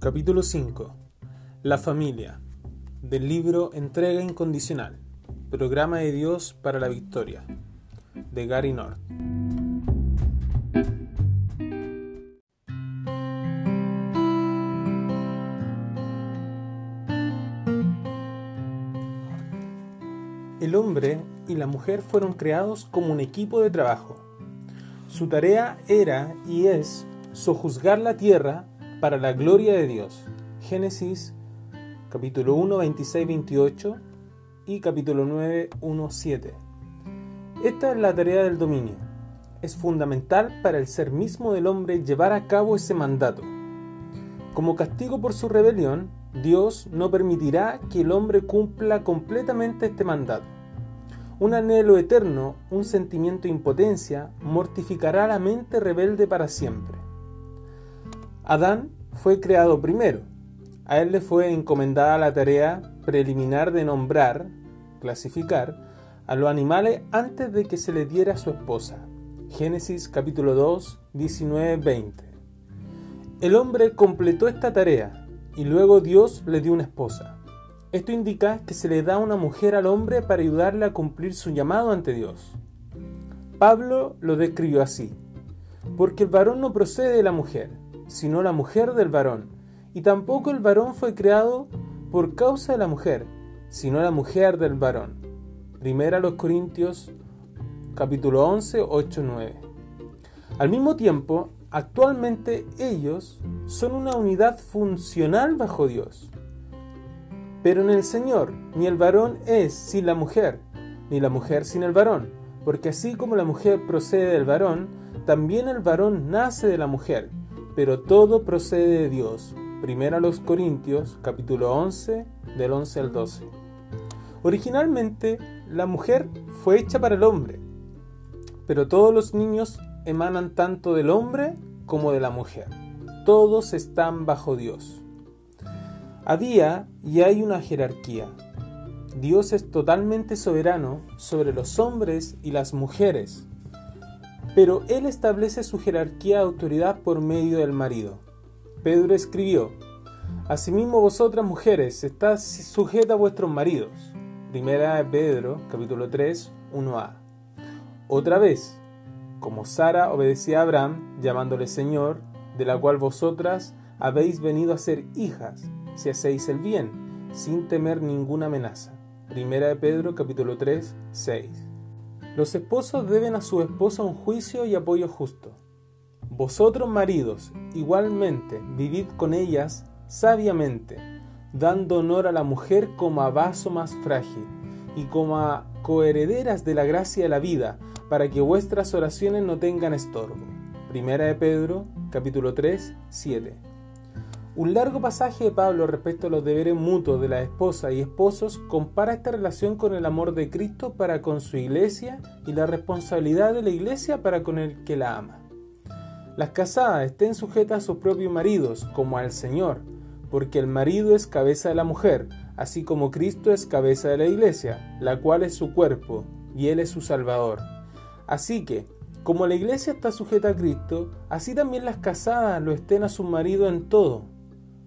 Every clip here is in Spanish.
Capítulo 5. La familia. Del libro Entrega Incondicional. Programa de Dios para la Victoria. De Gary North. El hombre y la mujer fueron creados como un equipo de trabajo. Su tarea era y es sojuzgar la tierra para la gloria de Dios. Génesis capítulo 1, 26, 28 y capítulo 9, 1, 7. Esta es la tarea del dominio. Es fundamental para el ser mismo del hombre llevar a cabo ese mandato. Como castigo por su rebelión, Dios no permitirá que el hombre cumpla completamente este mandato. Un anhelo eterno, un sentimiento de impotencia, mortificará la mente rebelde para siempre. Adán fue creado primero. A él le fue encomendada la tarea preliminar de nombrar, clasificar, a los animales antes de que se le diera su esposa. Génesis capítulo 2, 19, 20. El hombre completó esta tarea y luego Dios le dio una esposa. Esto indica que se le da una mujer al hombre para ayudarle a cumplir su llamado ante Dios. Pablo lo describió así, porque el varón no procede de la mujer, sino la mujer del varón. Y tampoco el varón fue creado por causa de la mujer, sino la mujer del varón. Primera los Corintios capítulo 11, 8, 9. Al mismo tiempo, actualmente ellos son una unidad funcional bajo Dios. Pero en el Señor, ni el varón es sin la mujer, ni la mujer sin el varón, porque así como la mujer procede del varón, también el varón nace de la mujer pero todo procede de Dios. Primero a los Corintios, capítulo 11, del 11 al 12. Originalmente, la mujer fue hecha para el hombre, pero todos los niños emanan tanto del hombre como de la mujer. Todos están bajo Dios. Había y hay una jerarquía. Dios es totalmente soberano sobre los hombres y las mujeres, pero él establece su jerarquía de autoridad por medio del marido. Pedro escribió, Asimismo vosotras mujeres, estad sujetas a vuestros maridos. Primera de Pedro, capítulo 3, 1a. Otra vez, como Sara obedecía a Abraham, llamándole Señor, de la cual vosotras habéis venido a ser hijas, si hacéis el bien, sin temer ninguna amenaza. Primera de Pedro, capítulo 3, 6. Los esposos deben a su esposa un juicio y apoyo justo. Vosotros maridos, igualmente, vivid con ellas sabiamente, dando honor a la mujer como a vaso más frágil y como a coherederas de la gracia de la vida, para que vuestras oraciones no tengan estorbo. Primera de Pedro, capítulo 3, 7. Un largo pasaje de Pablo respecto a los deberes mutuos de la esposa y esposos compara esta relación con el amor de Cristo para con su iglesia y la responsabilidad de la iglesia para con el que la ama. Las casadas estén sujetas a sus propios maridos como al Señor, porque el marido es cabeza de la mujer, así como Cristo es cabeza de la iglesia, la cual es su cuerpo, y Él es su Salvador. Así que, como la iglesia está sujeta a Cristo, así también las casadas lo estén a su marido en todo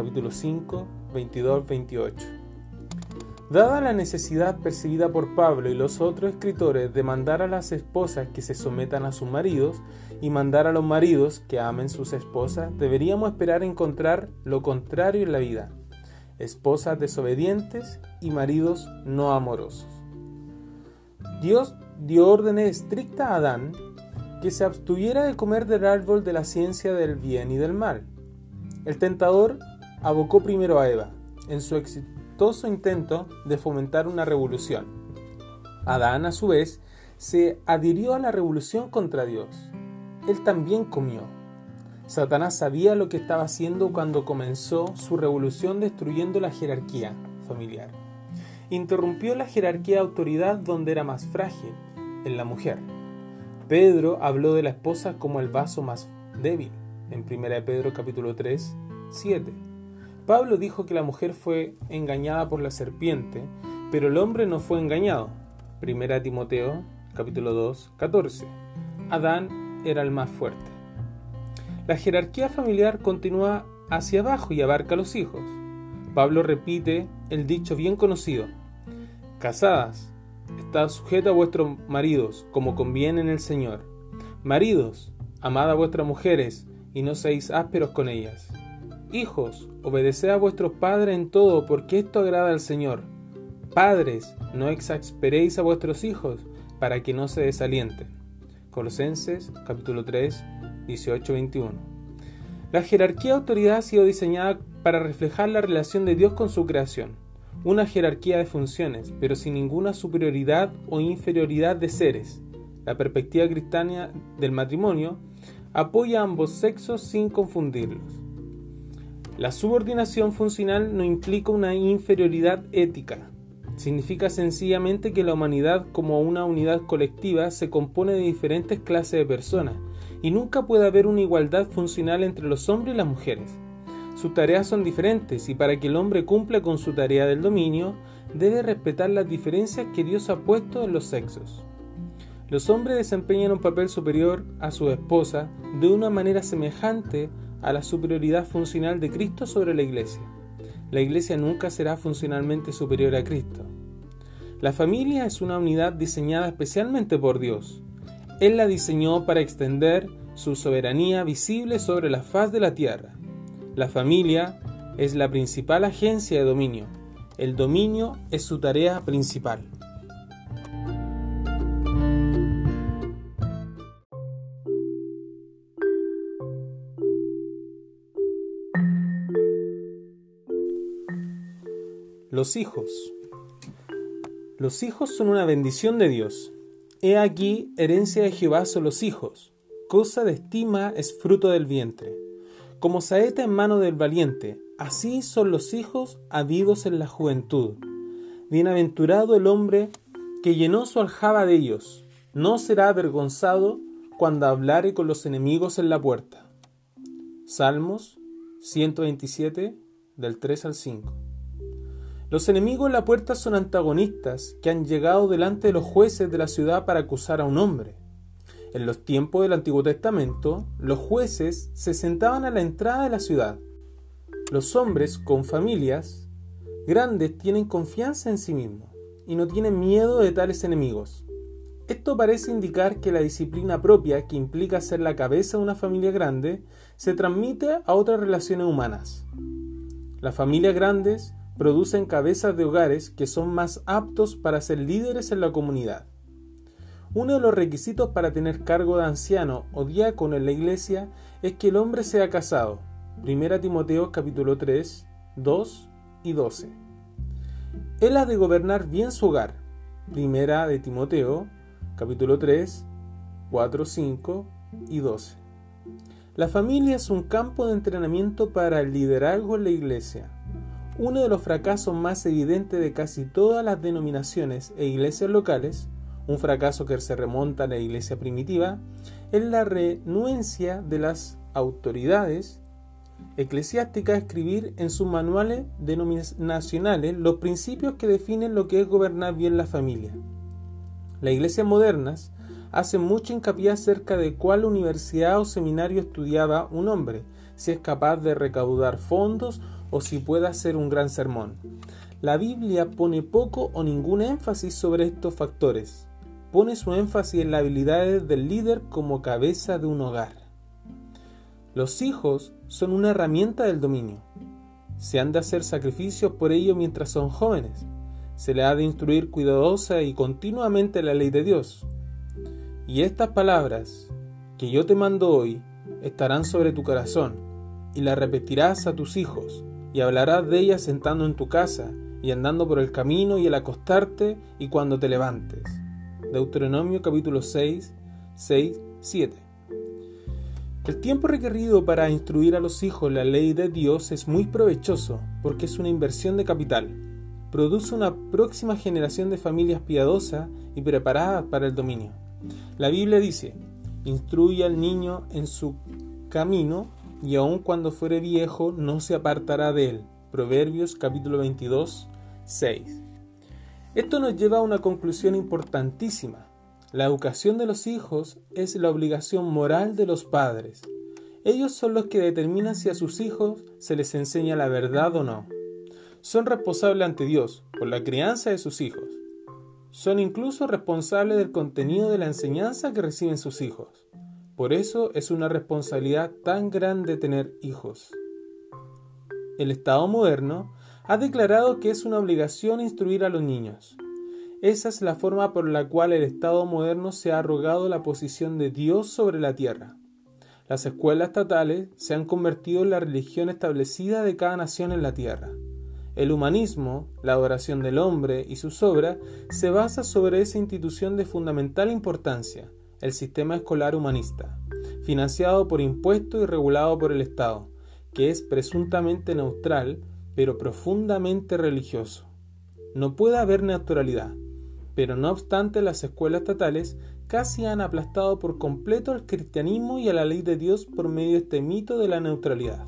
capítulo 5, 22-28. Dada la necesidad percibida por Pablo y los otros escritores de mandar a las esposas que se sometan a sus maridos y mandar a los maridos que amen sus esposas, deberíamos esperar encontrar lo contrario en la vida, esposas desobedientes y maridos no amorosos. Dios dio órdenes estrictas a Adán que se abstuviera de comer del árbol de la ciencia del bien y del mal. El tentador abocó primero a Eva, en su exitoso intento de fomentar una revolución. Adán, a su vez, se adhirió a la revolución contra Dios. Él también comió. Satanás sabía lo que estaba haciendo cuando comenzó su revolución destruyendo la jerarquía familiar. Interrumpió la jerarquía de autoridad donde era más frágil, en la mujer. Pedro habló de la esposa como el vaso más débil, en 1 Pedro capítulo 3, 7. Pablo dijo que la mujer fue engañada por la serpiente, pero el hombre no fue engañado. 1 Timoteo capítulo 2, 14. Adán era el más fuerte. La jerarquía familiar continúa hacia abajo y abarca a los hijos. Pablo repite el dicho bien conocido, Casadas, estad sujetas a vuestros maridos, como conviene en el Señor. Maridos, amad a vuestras mujeres, y no seáis ásperos con ellas. Hijos, obedeced a vuestros padres en todo, porque esto agrada al Señor. Padres, no exasperéis a vuestros hijos, para que no se desalienten. Colosenses capítulo 3, 18-21. La jerarquía de autoridad ha sido diseñada para reflejar la relación de Dios con su creación, una jerarquía de funciones, pero sin ninguna superioridad o inferioridad de seres. La perspectiva cristiana del matrimonio apoya a ambos sexos sin confundirlos. La subordinación funcional no implica una inferioridad ética, significa sencillamente que la humanidad como una unidad colectiva se compone de diferentes clases de personas y nunca puede haber una igualdad funcional entre los hombres y las mujeres. Sus tareas son diferentes y para que el hombre cumpla con su tarea del dominio, debe respetar las diferencias que Dios ha puesto en los sexos. Los hombres desempeñan un papel superior a su esposa de una manera semejante a la superioridad funcional de Cristo sobre la iglesia. La iglesia nunca será funcionalmente superior a Cristo. La familia es una unidad diseñada especialmente por Dios. Él la diseñó para extender su soberanía visible sobre la faz de la tierra. La familia es la principal agencia de dominio. El dominio es su tarea principal. Los hijos. Los hijos son una bendición de Dios. He aquí, herencia de Jehová son los hijos. Cosa de estima es fruto del vientre. Como saeta en mano del valiente, así son los hijos habidos en la juventud. Bienaventurado el hombre que llenó su aljaba de ellos. No será avergonzado cuando hablare con los enemigos en la puerta. Salmos 127 del 3 al 5. Los enemigos en la puerta son antagonistas que han llegado delante de los jueces de la ciudad para acusar a un hombre. En los tiempos del Antiguo Testamento, los jueces se sentaban a la entrada de la ciudad. Los hombres con familias grandes tienen confianza en sí mismos y no tienen miedo de tales enemigos. Esto parece indicar que la disciplina propia, que implica ser la cabeza de una familia grande, se transmite a otras relaciones humanas. Las familias grandes producen cabezas de hogares que son más aptos para ser líderes en la comunidad. Uno de los requisitos para tener cargo de anciano o diácono en la iglesia es que el hombre sea casado. 1 Timoteo capítulo 3, 2 y 12. Él ha de gobernar bien su hogar. Primera de Timoteo capítulo 3, 4, 5 y 12. La familia es un campo de entrenamiento para el liderazgo en la iglesia. Uno de los fracasos más evidentes de casi todas las denominaciones e iglesias locales, un fracaso que se remonta a la iglesia primitiva, es la renuencia de las autoridades eclesiásticas a escribir en sus manuales denominacionales los principios que definen lo que es gobernar bien la familia. Las iglesias modernas hacen mucho hincapié acerca de cuál universidad o seminario estudiaba un hombre, si es capaz de recaudar fondos o si puede hacer un gran sermón. La Biblia pone poco o ningún énfasis sobre estos factores. Pone su énfasis en las habilidades del líder como cabeza de un hogar. Los hijos son una herramienta del dominio. Se han de hacer sacrificios por ello mientras son jóvenes. Se le ha de instruir cuidadosa y continuamente la ley de Dios. Y estas palabras que yo te mando hoy estarán sobre tu corazón, y las repetirás a tus hijos, y hablarás de ellas sentando en tu casa, y andando por el camino, y al acostarte, y cuando te levantes. Deuteronomio capítulo 6, 6, 7. El tiempo requerido para instruir a los hijos la ley de Dios es muy provechoso porque es una inversión de capital. Produce una próxima generación de familias piadosas y preparadas para el dominio. La Biblia dice, instruye al niño en su camino y aun cuando fuere viejo no se apartará de él. Proverbios capítulo 22, 6. Esto nos lleva a una conclusión importantísima. La educación de los hijos es la obligación moral de los padres. Ellos son los que determinan si a sus hijos se les enseña la verdad o no. Son responsables ante Dios por la crianza de sus hijos. Son incluso responsables del contenido de la enseñanza que reciben sus hijos. Por eso es una responsabilidad tan grande tener hijos. El Estado moderno ha declarado que es una obligación instruir a los niños. Esa es la forma por la cual el Estado moderno se ha arrogado la posición de Dios sobre la tierra. Las escuelas estatales se han convertido en la religión establecida de cada nación en la tierra. El humanismo, la adoración del hombre y sus obras se basa sobre esa institución de fundamental importancia, el sistema escolar humanista, financiado por impuestos y regulado por el Estado, que es presuntamente neutral, pero profundamente religioso. No puede haber neutralidad, pero no obstante las escuelas estatales casi han aplastado por completo al cristianismo y a la ley de Dios por medio de este mito de la neutralidad.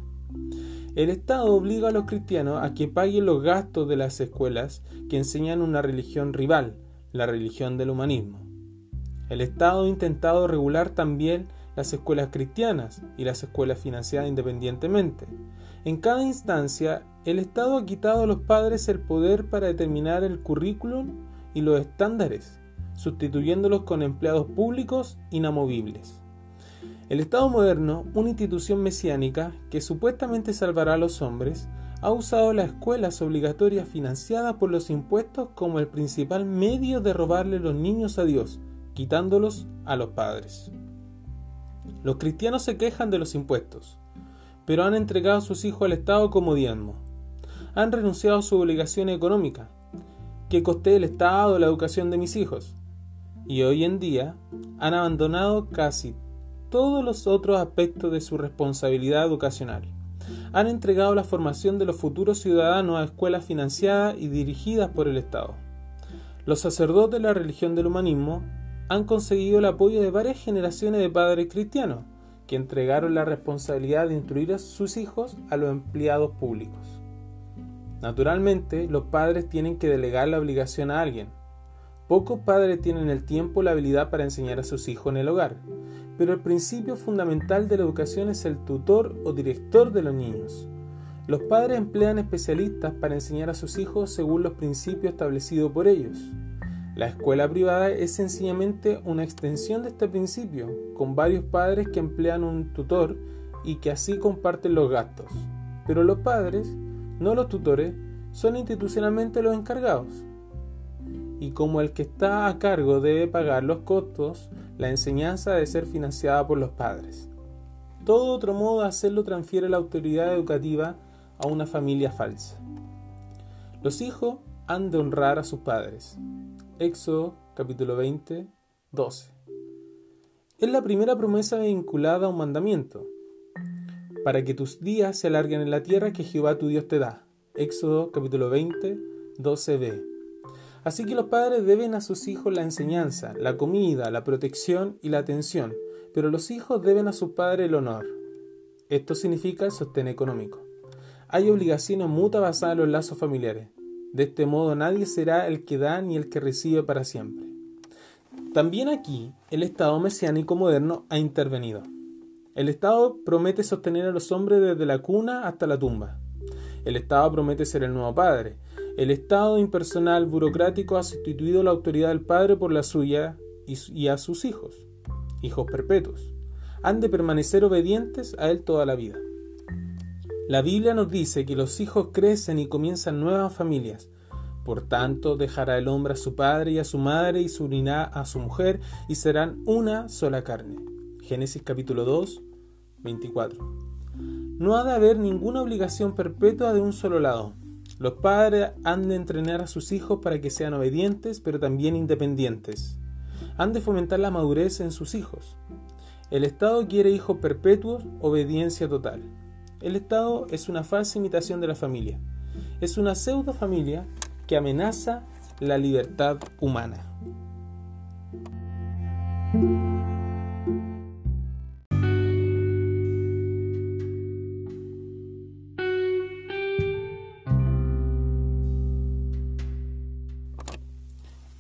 El Estado obliga a los cristianos a que paguen los gastos de las escuelas que enseñan una religión rival, la religión del humanismo. El Estado ha intentado regular también las escuelas cristianas y las escuelas financiadas independientemente. En cada instancia, el Estado ha quitado a los padres el poder para determinar el currículum y los estándares, sustituyéndolos con empleados públicos inamovibles. El Estado moderno, una institución mesiánica que supuestamente salvará a los hombres, ha usado las escuelas obligatorias financiadas por los impuestos como el principal medio de robarle los niños a Dios, quitándolos a los padres. Los cristianos se quejan de los impuestos, pero han entregado a sus hijos al Estado como diezmo. Han renunciado a su obligación económica, que coste el Estado la educación de mis hijos, y hoy en día han abandonado casi todos los otros aspectos de su responsabilidad educacional. Han entregado la formación de los futuros ciudadanos a escuelas financiadas y dirigidas por el Estado. Los sacerdotes de la religión del humanismo han conseguido el apoyo de varias generaciones de padres cristianos, que entregaron la responsabilidad de instruir a sus hijos a los empleados públicos. Naturalmente, los padres tienen que delegar la obligación a alguien. Pocos padres tienen el tiempo o la habilidad para enseñar a sus hijos en el hogar, pero el principio fundamental de la educación es el tutor o director de los niños. Los padres emplean especialistas para enseñar a sus hijos según los principios establecidos por ellos. La escuela privada es sencillamente una extensión de este principio, con varios padres que emplean un tutor y que así comparten los gastos. Pero los padres, no los tutores, son institucionalmente los encargados. Y como el que está a cargo debe pagar los costos, la enseñanza debe ser financiada por los padres. Todo otro modo de hacerlo transfiere la autoridad educativa a una familia falsa. Los hijos han de honrar a sus padres, Éxodo capítulo 20, 12. Es la primera promesa vinculada a un mandamiento, para que tus días se alarguen en la tierra que Jehová tu Dios te da. Éxodo capítulo 20, 12b. Así que los padres deben a sus hijos la enseñanza, la comida, la protección y la atención, pero los hijos deben a sus padres el honor. Esto significa el sostén económico. Hay obligaciones mutuas basadas en los lazos familiares. De este modo nadie será el que da ni el que recibe para siempre. También aquí el Estado mesiánico moderno ha intervenido. El Estado promete sostener a los hombres desde la cuna hasta la tumba. El Estado promete ser el nuevo padre. El Estado impersonal burocrático ha sustituido la autoridad del padre por la suya y a sus hijos, hijos perpetuos. Han de permanecer obedientes a él toda la vida. La Biblia nos dice que los hijos crecen y comienzan nuevas familias. Por tanto, dejará el hombre a su padre y a su madre y se unirá a su mujer y serán una sola carne. Génesis capítulo 2, 24. No ha de haber ninguna obligación perpetua de un solo lado. Los padres han de entrenar a sus hijos para que sean obedientes, pero también independientes. Han de fomentar la madurez en sus hijos. El Estado quiere hijos perpetuos, obediencia total. El Estado es una falsa imitación de la familia. Es una pseudo familia que amenaza la libertad humana.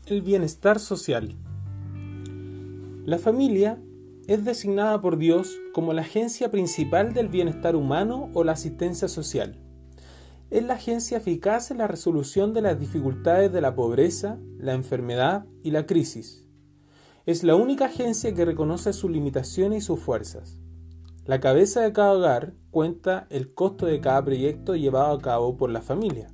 El bienestar social. La familia es designada por Dios como la agencia principal del bienestar humano o la asistencia social. Es la agencia eficaz en la resolución de las dificultades de la pobreza, la enfermedad y la crisis. Es la única agencia que reconoce sus limitaciones y sus fuerzas. La cabeza de cada hogar cuenta el costo de cada proyecto llevado a cabo por la familia.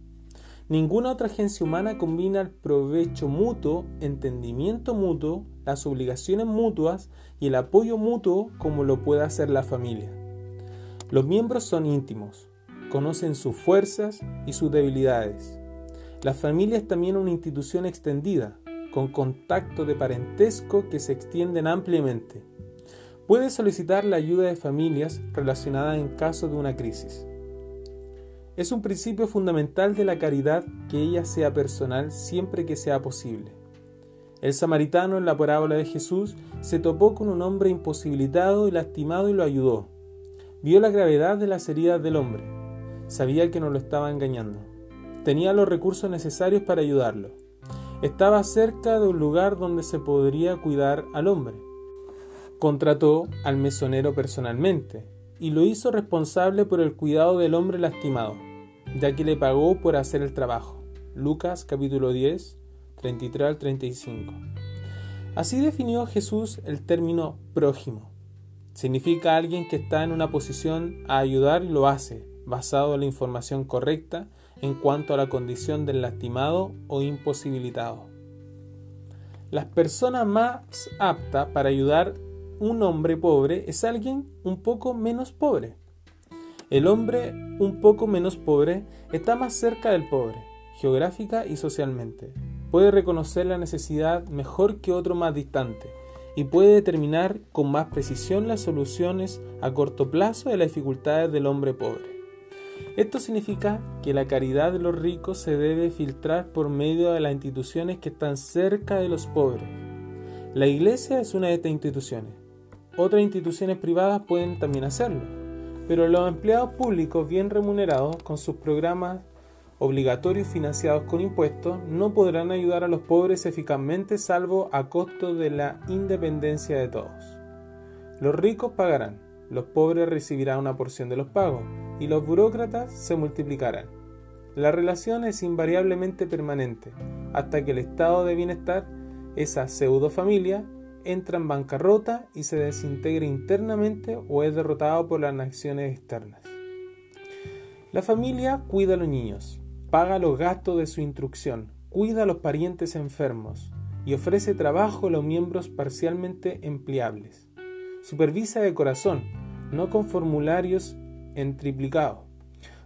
Ninguna otra agencia humana combina el provecho mutuo, entendimiento mutuo, las obligaciones mutuas y el apoyo mutuo como lo puede hacer la familia. Los miembros son íntimos, conocen sus fuerzas y sus debilidades. La familia es también una institución extendida, con contacto de parentesco que se extienden ampliamente. Puede solicitar la ayuda de familias relacionadas en caso de una crisis. Es un principio fundamental de la caridad que ella sea personal siempre que sea posible. El samaritano en la parábola de Jesús se topó con un hombre imposibilitado y lastimado y lo ayudó. Vio la gravedad de las heridas del hombre. Sabía que no lo estaba engañando. Tenía los recursos necesarios para ayudarlo. Estaba cerca de un lugar donde se podría cuidar al hombre. Contrató al mesonero personalmente y lo hizo responsable por el cuidado del hombre lastimado ya que le pagó por hacer el trabajo. Lucas capítulo 10, 33 al 35. Así definió Jesús el término prójimo. Significa alguien que está en una posición a ayudar y lo hace, basado en la información correcta en cuanto a la condición del lastimado o imposibilitado. La persona más apta para ayudar un hombre pobre es alguien un poco menos pobre. El hombre un poco menos pobre está más cerca del pobre, geográfica y socialmente. Puede reconocer la necesidad mejor que otro más distante y puede determinar con más precisión las soluciones a corto plazo de las dificultades del hombre pobre. Esto significa que la caridad de los ricos se debe filtrar por medio de las instituciones que están cerca de los pobres. La iglesia es una de estas instituciones. Otras instituciones privadas pueden también hacerlo pero los empleados públicos bien remunerados con sus programas obligatorios financiados con impuestos no podrán ayudar a los pobres eficazmente salvo a costo de la independencia de todos. Los ricos pagarán, los pobres recibirán una porción de los pagos y los burócratas se multiplicarán. La relación es invariablemente permanente hasta que el estado de bienestar, esa pseudo familia, entra en bancarrota y se desintegra internamente o es derrotado por las acciones externas. La familia cuida a los niños, paga los gastos de su instrucción, cuida a los parientes enfermos y ofrece trabajo a los miembros parcialmente empleables. Supervisa de corazón, no con formularios en triplicado.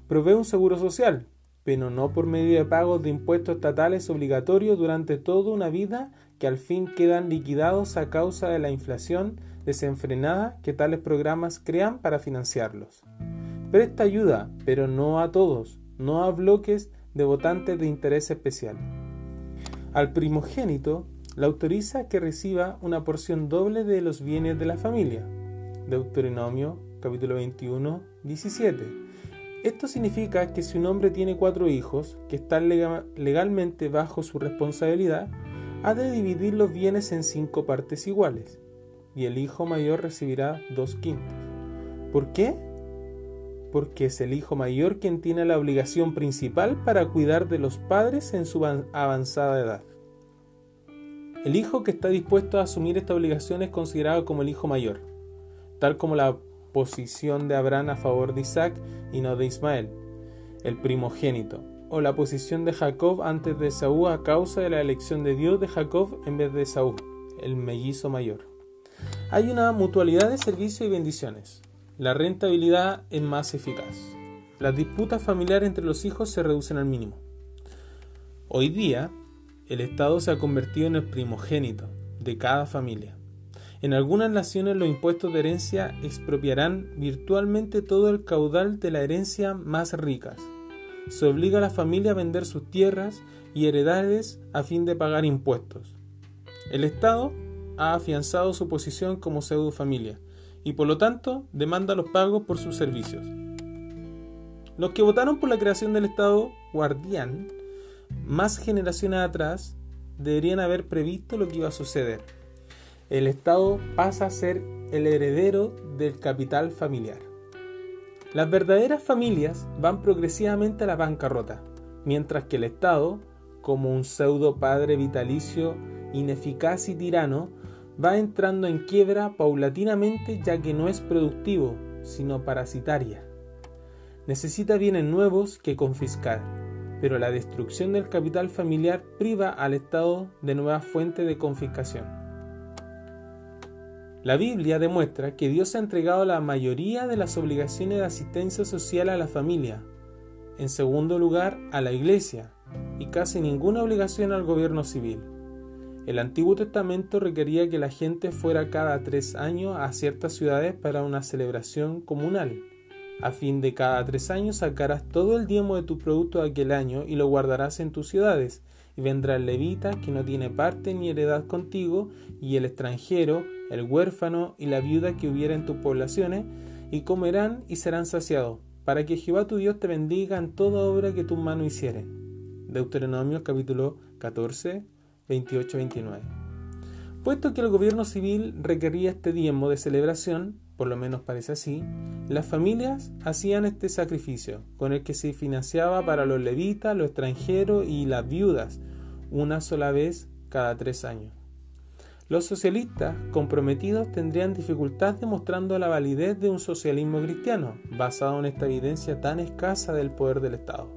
Provee un seguro social, pero no por medio de pagos de impuestos estatales obligatorios durante toda una vida que al fin quedan liquidados a causa de la inflación desenfrenada que tales programas crean para financiarlos. Presta ayuda, pero no a todos, no a bloques de votantes de interés especial. Al primogénito le autoriza que reciba una porción doble de los bienes de la familia. Deuteronomio capítulo 21, 17. Esto significa que si un hombre tiene cuatro hijos que están legalmente bajo su responsabilidad, ha de dividir los bienes en cinco partes iguales, y el hijo mayor recibirá dos quintos. ¿Por qué? Porque es el hijo mayor quien tiene la obligación principal para cuidar de los padres en su avanzada edad. El hijo que está dispuesto a asumir esta obligación es considerado como el hijo mayor, tal como la posición de Abraham a favor de Isaac y no de Ismael, el primogénito, o la posición de Jacob antes de Saúl a causa de la elección de Dios de Jacob en vez de Saúl, el mellizo mayor. Hay una mutualidad de servicio y bendiciones. La rentabilidad es más eficaz. Las disputas familiares entre los hijos se reducen al mínimo. Hoy día, el Estado se ha convertido en el primogénito de cada familia. En algunas naciones los impuestos de herencia expropiarán virtualmente todo el caudal de la herencia más ricas. Se obliga a la familia a vender sus tierras y heredades a fin de pagar impuestos. El Estado ha afianzado su posición como pseudo familia y por lo tanto demanda los pagos por sus servicios. Los que votaron por la creación del Estado guardián más generaciones atrás deberían haber previsto lo que iba a suceder. El Estado pasa a ser el heredero del capital familiar. Las verdaderas familias van progresivamente a la bancarrota, mientras que el Estado, como un pseudo padre vitalicio ineficaz y tirano, va entrando en quiebra paulatinamente ya que no es productivo, sino parasitaria. Necesita bienes nuevos que confiscar, pero la destrucción del capital familiar priva al Estado de nuevas fuentes de confiscación. La Biblia demuestra que Dios ha entregado la mayoría de las obligaciones de asistencia social a la familia, en segundo lugar a la Iglesia, y casi ninguna obligación al gobierno civil. El Antiguo Testamento requería que la gente fuera cada tres años a ciertas ciudades para una celebración comunal. A fin de cada tres años sacarás todo el diezmo de tu producto de aquel año y lo guardarás en tus ciudades. Y vendrá el levita, que no tiene parte ni heredad contigo, y el extranjero, el huérfano y la viuda que hubiera en tus poblaciones, y comerán y serán saciados, para que Jehová tu Dios te bendiga en toda obra que tu mano hiciere. Deuteronomio capítulo 14, 28-29. Puesto que el gobierno civil requería este diezmo de celebración, por lo menos parece así, las familias hacían este sacrificio, con el que se financiaba para los levitas, los extranjeros y las viudas, una sola vez cada tres años. Los socialistas comprometidos tendrían dificultad demostrando la validez de un socialismo cristiano, basado en esta evidencia tan escasa del poder del Estado.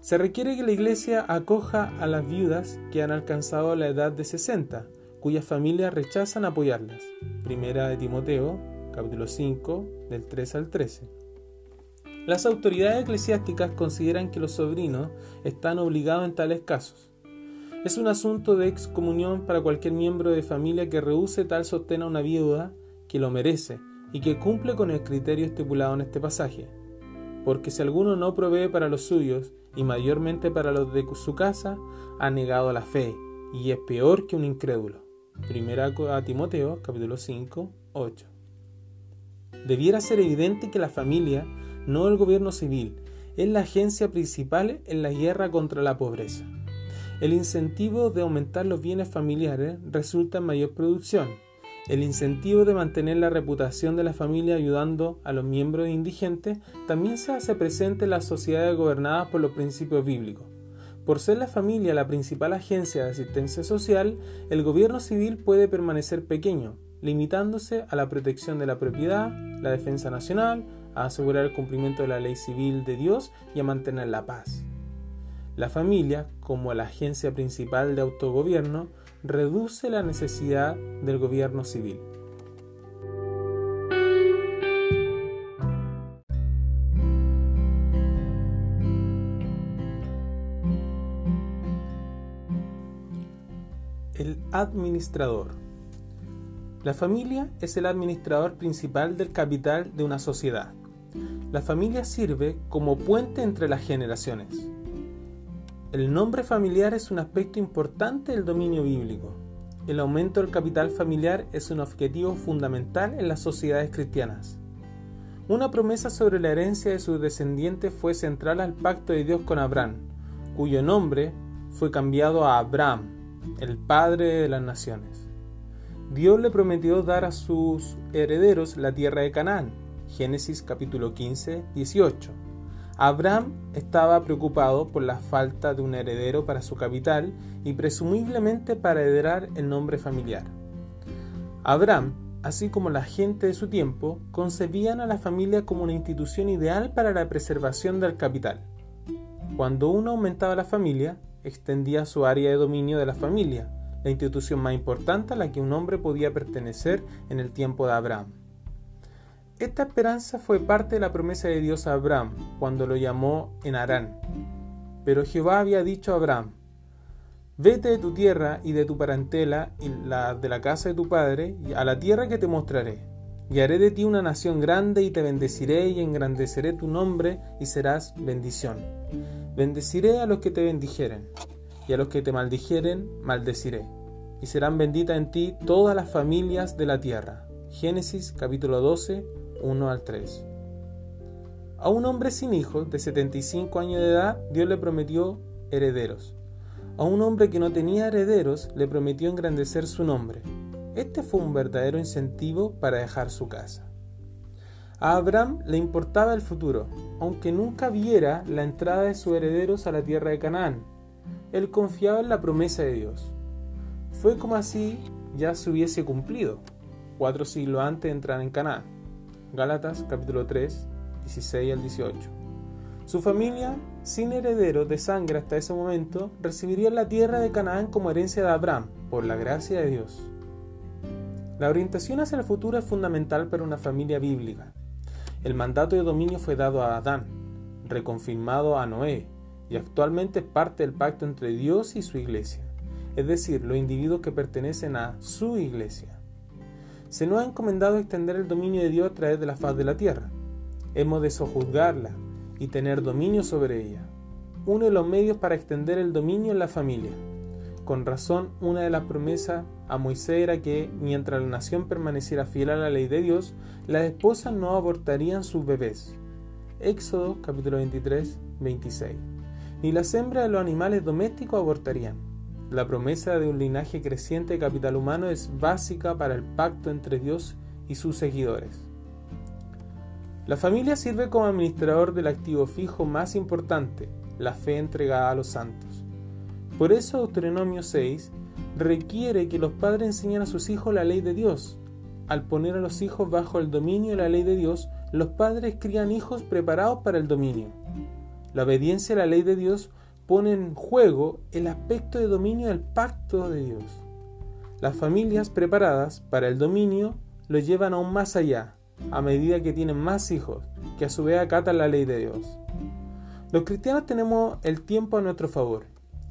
Se requiere que la Iglesia acoja a las viudas que han alcanzado la edad de 60, cuyas familias rechazan apoyarlas. Primera de Timoteo, capítulo 5, del 3 al 13. Las autoridades eclesiásticas consideran que los sobrinos están obligados en tales casos. Es un asunto de excomunión para cualquier miembro de familia que rehúse tal sostén a una viuda que lo merece y que cumple con el criterio estipulado en este pasaje. Porque si alguno no provee para los suyos, y mayormente para los de su casa, ha negado la fe, y es peor que un incrédulo. Primera a Timoteo, capítulo 5, 8. Debiera ser evidente que la familia, no el gobierno civil, es la agencia principal en la guerra contra la pobreza. El incentivo de aumentar los bienes familiares resulta en mayor producción. El incentivo de mantener la reputación de la familia ayudando a los miembros indigentes también se hace presente en las sociedades gobernadas por los principios bíblicos. Por ser la familia la principal agencia de asistencia social, el gobierno civil puede permanecer pequeño, limitándose a la protección de la propiedad, la defensa nacional, a asegurar el cumplimiento de la ley civil de Dios y a mantener la paz. La familia, como la agencia principal de autogobierno, reduce la necesidad del gobierno civil. El administrador. La familia es el administrador principal del capital de una sociedad. La familia sirve como puente entre las generaciones. El nombre familiar es un aspecto importante del dominio bíblico. El aumento del capital familiar es un objetivo fundamental en las sociedades cristianas. Una promesa sobre la herencia de sus descendientes fue central al pacto de Dios con Abraham, cuyo nombre fue cambiado a Abraham el Padre de las Naciones. Dios le prometió dar a sus herederos la tierra de Canaán. Génesis capítulo 15, 18. Abraham estaba preocupado por la falta de un heredero para su capital y presumiblemente para heredar el nombre familiar. Abraham, así como la gente de su tiempo, concebían a la familia como una institución ideal para la preservación del capital. Cuando uno aumentaba la familia, extendía su área de dominio de la familia, la institución más importante a la que un hombre podía pertenecer en el tiempo de Abraham. Esta esperanza fue parte de la promesa de Dios a Abraham cuando lo llamó en Harán. Pero Jehová había dicho a Abraham, Vete de tu tierra y de tu parentela y la de la casa de tu padre, a la tierra que te mostraré. Y haré de ti una nación grande y te bendeciré y engrandeceré tu nombre y serás bendición. Bendeciré a los que te bendijeren y a los que te maldijeren maldeciré. Y serán benditas en ti todas las familias de la tierra. Génesis capítulo 12, 1 al 3. A un hombre sin hijos de 75 años de edad Dios le prometió herederos. A un hombre que no tenía herederos le prometió engrandecer su nombre. Este fue un verdadero incentivo para dejar su casa. A Abraham le importaba el futuro, aunque nunca viera la entrada de sus herederos a la tierra de Canaán. Él confiaba en la promesa de Dios. Fue como así ya se hubiese cumplido, cuatro siglos antes de entrar en Canaán. Gálatas capítulo 3, 16 al 18. Su familia, sin herederos de sangre hasta ese momento, recibiría la tierra de Canaán como herencia de Abraham, por la gracia de Dios. La orientación hacia el futuro es fundamental para una familia bíblica. El mandato de dominio fue dado a Adán, reconfirmado a Noé, y actualmente es parte del pacto entre Dios y su iglesia, es decir, los individuos que pertenecen a su iglesia. Se nos ha encomendado extender el dominio de Dios a través de la faz de la tierra. Hemos de sojuzgarla, y tener dominio sobre ella. Uno de los medios para extender el dominio en la familia. Con razón, una de las promesas a Moisés era que, mientras la nación permaneciera fiel a la ley de Dios, las esposas no abortarían sus bebés. Éxodo capítulo 23, 26. Ni las hembras de los animales domésticos abortarían. La promesa de un linaje creciente de capital humano es básica para el pacto entre Dios y sus seguidores. La familia sirve como administrador del activo fijo más importante, la fe entregada a los santos. Por eso Deuteronomio 6 requiere que los padres enseñen a sus hijos la ley de Dios. Al poner a los hijos bajo el dominio de la ley de Dios, los padres crían hijos preparados para el dominio. La obediencia a la ley de Dios pone en juego el aspecto de dominio del pacto de Dios. Las familias preparadas para el dominio lo llevan aún más allá, a medida que tienen más hijos, que a su vez acatan la ley de Dios. Los cristianos tenemos el tiempo a nuestro favor.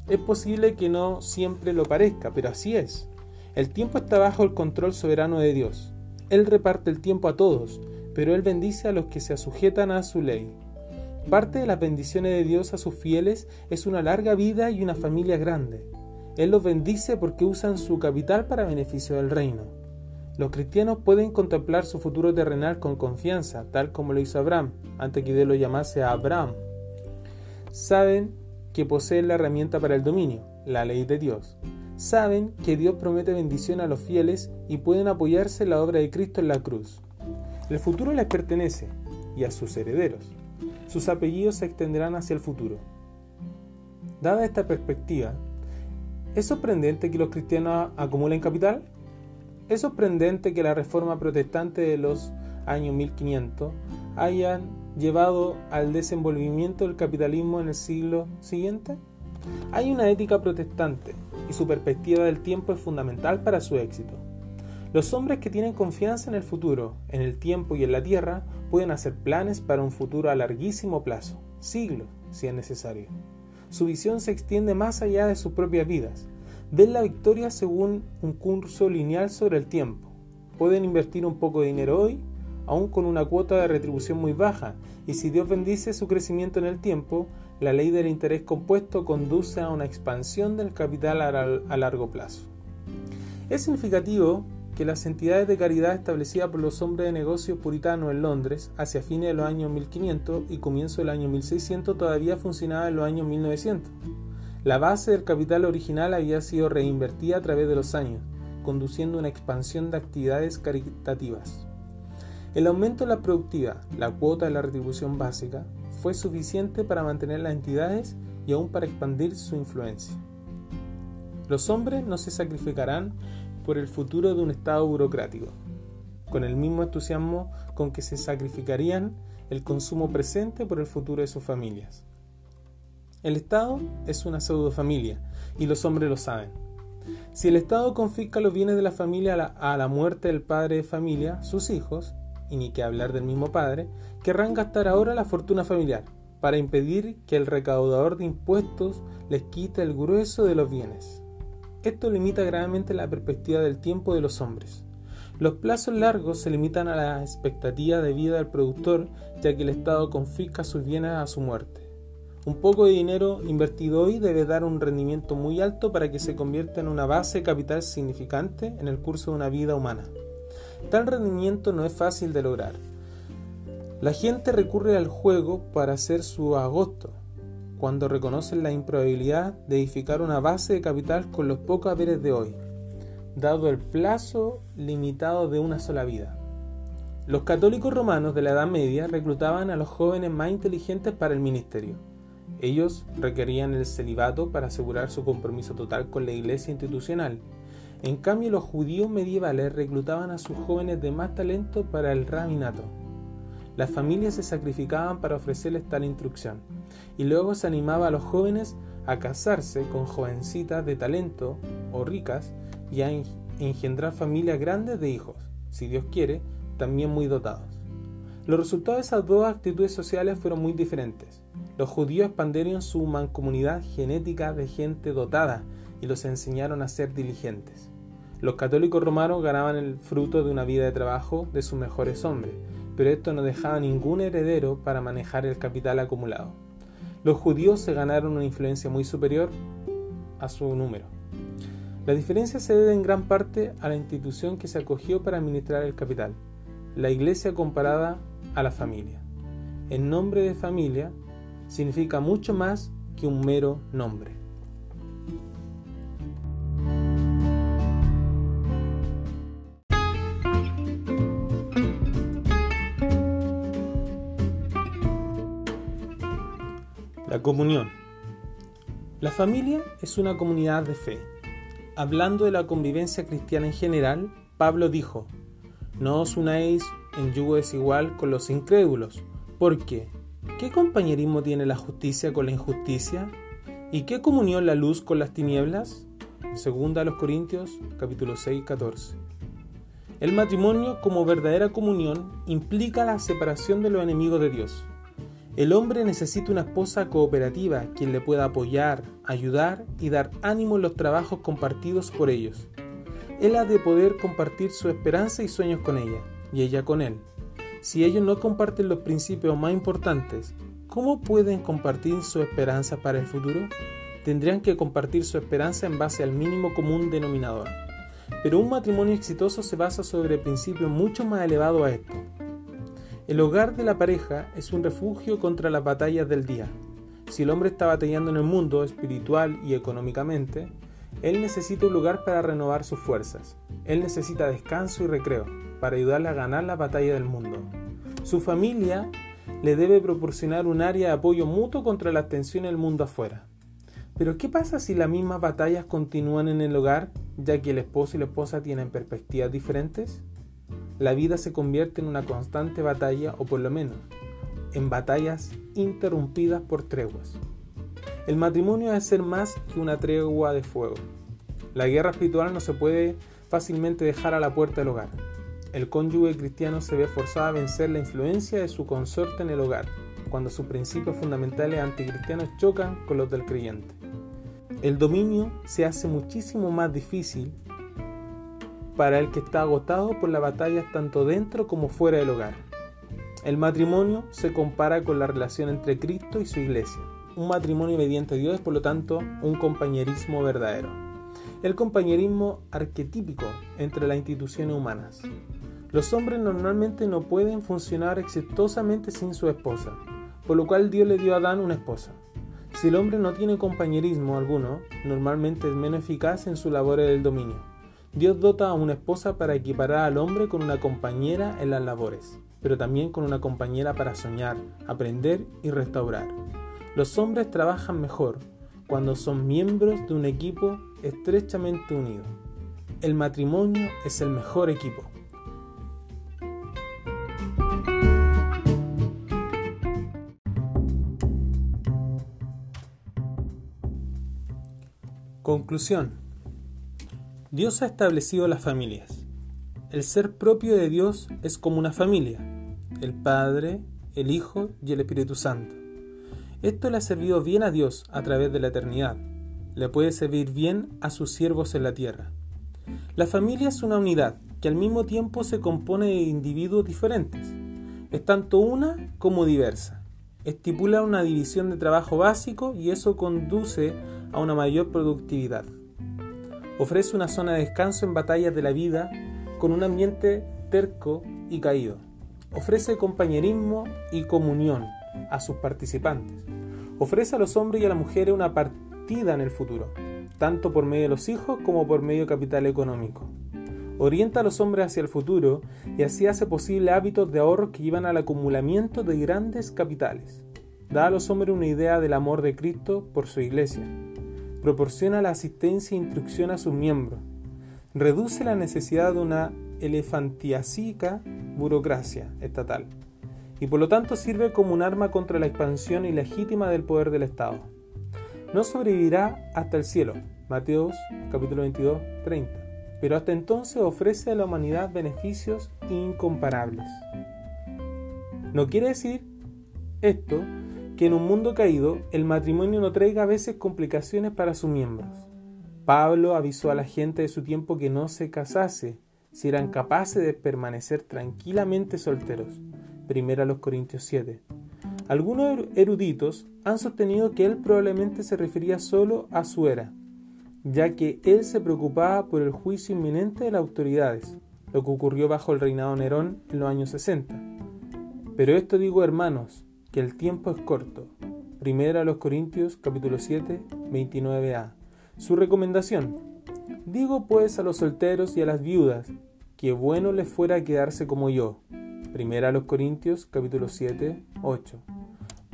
Es posible que no siempre lo parezca, pero así es. El tiempo está bajo el control soberano de Dios. Él reparte el tiempo a todos, pero Él bendice a los que se sujetan a su ley. Parte de las bendiciones de Dios a sus fieles es una larga vida y una familia grande. Él los bendice porque usan su capital para beneficio del reino. Los cristianos pueden contemplar su futuro terrenal con confianza, tal como lo hizo Abraham, antes que Dios lo llamase a Abraham. Saben que poseen la herramienta para el dominio, la ley de Dios. Saben que Dios promete bendición a los fieles y pueden apoyarse en la obra de Cristo en la cruz. El futuro les pertenece y a sus herederos. Sus apellidos se extenderán hacia el futuro. Dada esta perspectiva, ¿es sorprendente que los cristianos acumulen capital? Es sorprendente que la reforma protestante de los años 1500 hayan llevado al desenvolvimiento del capitalismo en el siglo siguiente. Hay una ética protestante y su perspectiva del tiempo es fundamental para su éxito. Los hombres que tienen confianza en el futuro, en el tiempo y en la tierra pueden hacer planes para un futuro a larguísimo plazo, siglos si es necesario. Su visión se extiende más allá de sus propias vidas ven la victoria según un curso lineal sobre el tiempo. Pueden invertir un poco de dinero hoy, aún con una cuota de retribución muy baja, y si Dios bendice su crecimiento en el tiempo, la ley del interés compuesto conduce a una expansión del capital a largo plazo. Es significativo que las entidades de caridad establecidas por los hombres de negocios puritanos en Londres hacia fines de los años 1500 y comienzo del año 1600 todavía funcionaban en los años 1900. La base del capital original había sido reinvertida a través de los años, conduciendo una expansión de actividades caritativas. El aumento de la productividad, la cuota de la retribución básica, fue suficiente para mantener las entidades y aún para expandir su influencia. Los hombres no se sacrificarán por el futuro de un Estado burocrático, con el mismo entusiasmo con que se sacrificarían el consumo presente por el futuro de sus familias. El Estado es una pseudo familia y los hombres lo saben. Si el Estado confisca los bienes de la familia a la, muerte del padre de familia, sus hijos, y ni que hablar del mismo padre, querrán gastar ahora la fortuna familiar, para impedir que el recaudador de impuestos les quite el grueso de los bienes. Esto limita gravemente la perspectiva del tiempo de los hombres. Los plazos largos se limitan a la expectativa de vida del productor, ya que el Estado confisca sus bienes a su muerte. Un poco de dinero invertido hoy debe dar un rendimiento muy alto para que se convierta en una base capital significante en el curso de una vida humana. Tal rendimiento no es fácil de lograr. La gente recurre al juego para hacer su agosto, cuando reconocen la improbabilidad de edificar una base de capital con los pocos haberes de hoy dado el plazo limitado de una sola vida. Los católicos romanos de la Edad Media reclutaban a los jóvenes más inteligentes para el ministerio. Ellos requerían el celibato para asegurar su compromiso total con la iglesia institucional. En cambio, los judíos medievales reclutaban a sus jóvenes de más talento para el rabinato. Las familias se sacrificaban para ofrecerles tal instrucción, y luego se animaba a los jóvenes a casarse con jovencitas de talento o ricas y a engendrar familias grandes de hijos, si Dios quiere, también muy dotados. Los resultados de esas dos actitudes sociales fueron muy diferentes. Los judíos expandieron su mancomunidad genética de gente dotada y los enseñaron a ser diligentes. Los católicos romanos ganaban el fruto de una vida de trabajo de sus mejores hombres, pero esto no dejaba ningún heredero para manejar el capital acumulado. Los judíos se ganaron una influencia muy superior a su número. La diferencia se debe en gran parte a la institución que se acogió para administrar el capital, la iglesia comparada a la familia. El nombre de familia significa mucho más que un mero nombre. Comunión. La familia es una comunidad de fe Hablando de la convivencia cristiana en general, Pablo dijo, No os unáis en yugo desigual con los incrédulos, porque ¿qué compañerismo tiene la justicia con la injusticia? ¿Y qué comunión la luz con las tinieblas? Segunda a los Corintios, capítulo 6, 14. El matrimonio como verdadera comunión implica la separación de los enemigos de Dios. El hombre necesita una esposa cooperativa quien le pueda apoyar, ayudar y dar ánimo en los trabajos compartidos por ellos. Él ha de poder compartir su esperanza y sueños con ella, y ella con él. Si ellos no comparten los principios más importantes, ¿cómo pueden compartir su esperanza para el futuro? Tendrían que compartir su esperanza en base al mínimo común denominador. Pero un matrimonio exitoso se basa sobre principios mucho más elevados a esto. El hogar de la pareja es un refugio contra las batallas del día. Si el hombre está batallando en el mundo espiritual y económicamente, él necesita un lugar para renovar sus fuerzas. Él necesita descanso y recreo para ayudarle a ganar la batalla del mundo. Su familia le debe proporcionar un área de apoyo mutuo contra la tensión del mundo afuera. Pero ¿qué pasa si las mismas batallas continúan en el hogar, ya que el esposo y la esposa tienen perspectivas diferentes? La vida se convierte en una constante batalla o por lo menos en batallas interrumpidas por treguas. El matrimonio debe ser más que una tregua de fuego. La guerra espiritual no se puede fácilmente dejar a la puerta del hogar. El cónyuge cristiano se ve forzado a vencer la influencia de su consorte en el hogar, cuando sus principios fundamentales anticristianos chocan con los del creyente. El dominio se hace muchísimo más difícil para el que está agotado por las batallas tanto dentro como fuera del hogar. El matrimonio se compara con la relación entre Cristo y su iglesia. Un matrimonio obediente a Dios es por lo tanto un compañerismo verdadero. El compañerismo arquetípico entre las instituciones humanas. Los hombres normalmente no pueden funcionar exitosamente sin su esposa, por lo cual Dios le dio a Adán una esposa. Si el hombre no tiene compañerismo alguno, normalmente es menos eficaz en su labor del dominio. Dios dota a una esposa para equiparar al hombre con una compañera en las labores, pero también con una compañera para soñar, aprender y restaurar. Los hombres trabajan mejor cuando son miembros de un equipo estrechamente unido. El matrimonio es el mejor equipo. Conclusión. Dios ha establecido las familias. El ser propio de Dios es como una familia, el Padre, el Hijo y el Espíritu Santo. Esto le ha servido bien a Dios a través de la eternidad. Le puede servir bien a sus siervos en la tierra. La familia es una unidad que al mismo tiempo se compone de individuos diferentes. Es tanto una como diversa. Estipula una división de trabajo básico y eso conduce a una mayor productividad. Ofrece una zona de descanso en batallas de la vida con un ambiente terco y caído. Ofrece compañerismo y comunión a sus participantes. Ofrece a los hombres y a las mujeres una partida en el futuro, tanto por medio de los hijos como por medio de capital económico. Orienta a los hombres hacia el futuro y así hace posible hábitos de ahorro que llevan al acumulamiento de grandes capitales. Da a los hombres una idea del amor de Cristo por su iglesia. Proporciona la asistencia e instrucción a sus miembros. Reduce la necesidad de una elefantiasica burocracia estatal y por lo tanto sirve como un arma contra la expansión ilegítima del poder del Estado. No sobrevivirá hasta el cielo, Mateos capítulo 22, 30, pero hasta entonces ofrece a la humanidad beneficios incomparables. No quiere decir esto que en un mundo caído el matrimonio no traiga a veces complicaciones para sus miembros. Pablo avisó a la gente de su tiempo que no se casase si eran capaces de permanecer tranquilamente solteros. Primera los Corintios 7. Algunos eruditos han sostenido que él probablemente se refería solo a su era, ya que él se preocupaba por el juicio inminente de las autoridades, lo que ocurrió bajo el reinado Nerón en los años 60. Pero esto digo, hermanos, que el tiempo es corto. Primera a los Corintios capítulo 7, 29a. Su recomendación. Digo pues a los solteros y a las viudas, que bueno les fuera quedarse como yo, Primera a los Corintios capítulo 7, 8.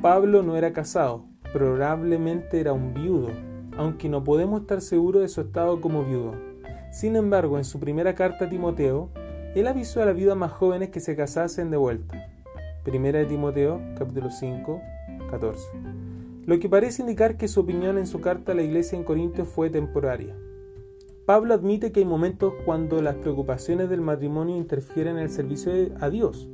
Pablo no era casado, probablemente era un viudo, aunque no podemos estar seguros de su estado como viudo. Sin embargo, en su primera carta a Timoteo, él avisó a las viudas más jóvenes que se casasen de vuelta. Primera de Timoteo capítulo 5, 14. Lo que parece indicar que su opinión en su carta a la iglesia en Corintios fue temporaria. Pablo admite que hay momentos cuando las preocupaciones del matrimonio interfieren en el servicio a Dios.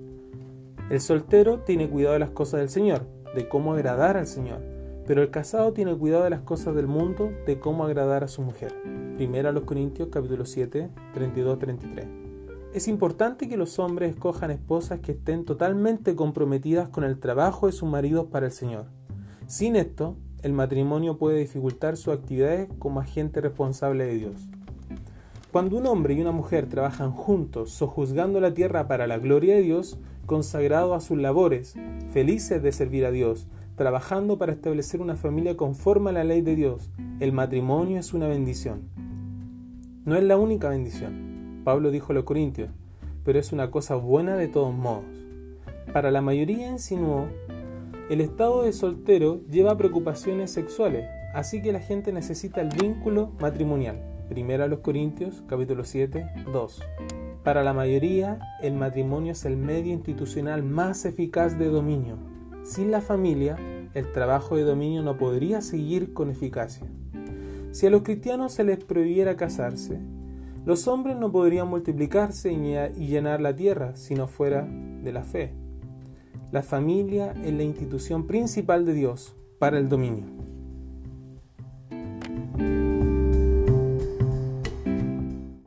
El soltero tiene cuidado de las cosas del Señor, de cómo agradar al Señor, pero el casado tiene cuidado de las cosas del mundo, de cómo agradar a su mujer. Primera a los Corintios capítulo 7, 32-33. Es importante que los hombres escojan esposas que estén totalmente comprometidas con el trabajo de sus maridos para el Señor. Sin esto, el matrimonio puede dificultar sus actividades como agente responsable de Dios. Cuando un hombre y una mujer trabajan juntos, sojuzgando la tierra para la gloria de Dios, consagrados a sus labores, felices de servir a Dios, trabajando para establecer una familia conforme a la ley de Dios, el matrimonio es una bendición. No es la única bendición, Pablo dijo a los Corintios, pero es una cosa buena de todos modos. Para la mayoría, insinuó, el estado de soltero lleva preocupaciones sexuales, así que la gente necesita el vínculo matrimonial. Primera a los Corintios, capítulo 7, 2. Para la mayoría, el matrimonio es el medio institucional más eficaz de dominio. Sin la familia, el trabajo de dominio no podría seguir con eficacia. Si a los cristianos se les prohibiera casarse, los hombres no podrían multiplicarse y llenar la tierra si no fuera de la fe. La familia es la institución principal de Dios para el dominio.